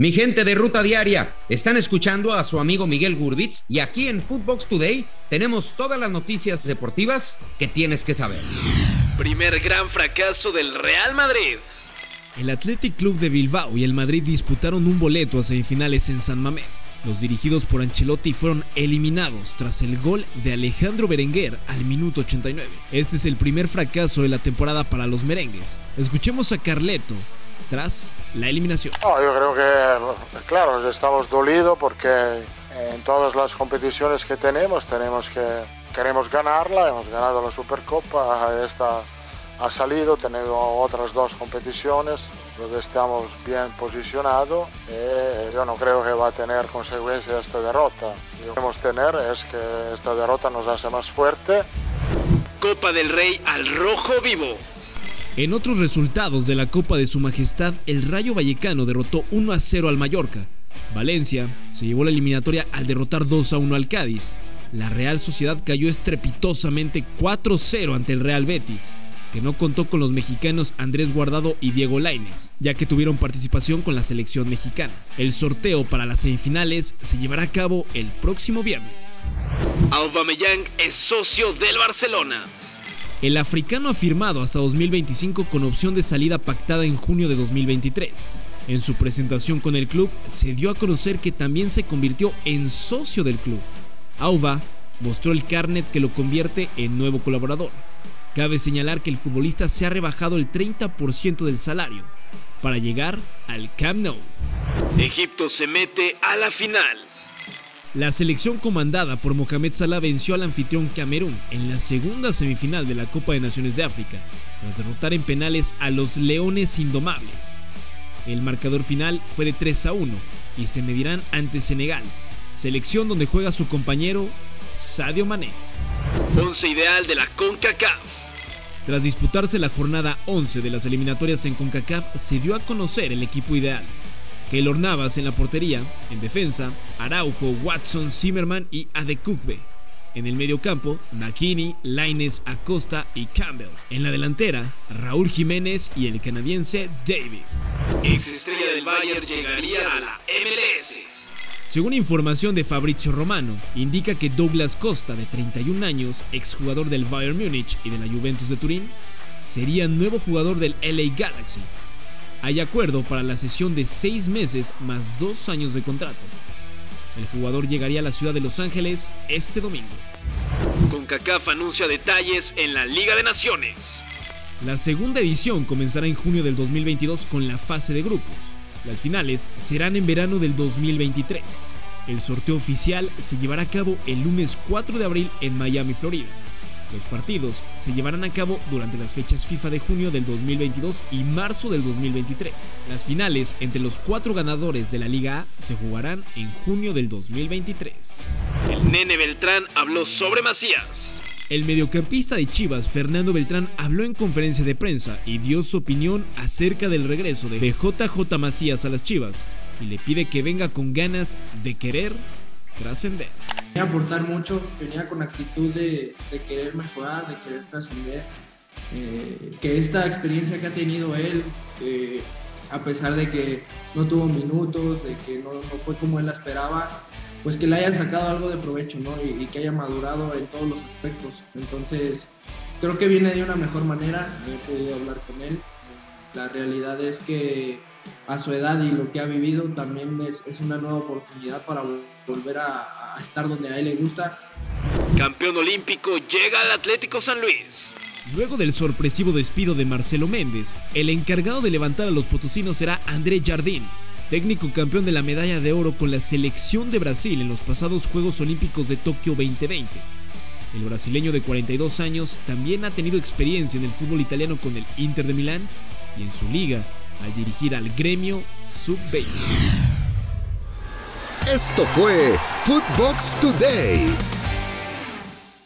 Mi gente de Ruta Diaria, están escuchando a su amigo Miguel Gurbitz y aquí en Footbox Today tenemos todas las noticias deportivas que tienes que saber. Primer gran fracaso del Real Madrid. El Athletic Club de Bilbao y el Madrid disputaron un boleto a semifinales en San Mamés. Los dirigidos por Ancelotti fueron eliminados tras el gol de Alejandro Berenguer al minuto 89. Este es el primer fracaso de la temporada para los merengues. Escuchemos a Carleto, tras la eliminación. yo creo que, claro, estamos dolidos porque en todas las competiciones que tenemos tenemos que queremos ganarla. Hemos ganado la Supercopa, esta ha salido, tenemos otras dos competiciones donde estamos bien posicionados y yo no creo que va a tener consecuencias esta derrota. Lo que queremos tener es que esta derrota nos hace más fuerte. Copa del Rey al rojo vivo. En otros resultados de la Copa de Su Majestad, el Rayo Vallecano derrotó 1 a 0 al Mallorca. Valencia se llevó la eliminatoria al derrotar 2 a 1 al Cádiz. La Real Sociedad cayó estrepitosamente 4-0 ante el Real Betis, que no contó con los mexicanos Andrés Guardado y Diego Laines, ya que tuvieron participación con la selección mexicana. El sorteo para las semifinales se llevará a cabo el próximo viernes. Aubameyang es socio del Barcelona. El africano ha firmado hasta 2025 con opción de salida pactada en junio de 2023. En su presentación con el club se dio a conocer que también se convirtió en socio del club. Auba mostró el carnet que lo convierte en nuevo colaborador. Cabe señalar que el futbolista se ha rebajado el 30% del salario para llegar al Camp Nou. Egipto se mete a la final. La selección comandada por Mohamed Salah venció al anfitrión Camerún en la segunda semifinal de la Copa de Naciones de África, tras derrotar en penales a los Leones Indomables. El marcador final fue de 3 a 1 y se medirán ante Senegal, selección donde juega su compañero Sadio Mané. Once ideal de la CONCACAF. Tras disputarse la jornada 11 de las eliminatorias en CONCACAF, se dio a conocer el equipo ideal. Keylor Navas en la portería, en defensa, Araujo, Watson, Zimmerman y Adekugbe. En el mediocampo, Nakini, Laines, Acosta y Campbell. En la delantera, Raúl Jiménez y el canadiense David. Ex estrella del Bayern llegaría a la MLS. Según información de Fabrizio Romano, indica que Douglas Costa, de 31 años, exjugador del Bayern Múnich y de la Juventus de Turín, sería nuevo jugador del LA Galaxy, hay acuerdo para la sesión de seis meses más dos años de contrato. El jugador llegaría a la ciudad de Los Ángeles este domingo. CONCACAF anuncia detalles en la Liga de Naciones. La segunda edición comenzará en junio del 2022 con la fase de grupos. Las finales serán en verano del 2023. El sorteo oficial se llevará a cabo el lunes 4 de abril en Miami, Florida. Los partidos se llevarán a cabo durante las fechas FIFA de junio del 2022 y marzo del 2023. Las finales entre los cuatro ganadores de la Liga A se jugarán en junio del 2023. El nene Beltrán habló sobre Macías. El mediocampista de Chivas, Fernando Beltrán, habló en conferencia de prensa y dio su opinión acerca del regreso de JJ Macías a las Chivas y le pide que venga con ganas de querer trascender. Venía a aportar mucho, venía con actitud de, querer mejorar, de querer trascender. Eh, que esta experiencia que ha tenido él, eh, a pesar de que no tuvo minutos, de que no, fue como él la esperaba, pues que le hayan sacado algo de provecho, ¿no? Y, y, que haya madurado en todos los aspectos. Entonces, creo que viene de una mejor manera, he podido hablar con él. La realidad es que a su edad y lo que ha vivido también es, es una nueva oportunidad para volver a, a, estar donde a él le gusta. Campeón olímpico llega al Atlético San Luis. Luego del sorpresivo despido de Marcelo Méndez, el encargado de levantar a los potosinos será André Jardín, técnico campeón de la medalla de oro con la selección de Brasil en los pasados Juegos Olímpicos de Tokio 2020. El brasileño de 42 años también ha tenido experiencia en el fútbol italiano con el Inter de Milán y en su liga al dirigir al gremio Sub-20. Esto fue Footbox Today.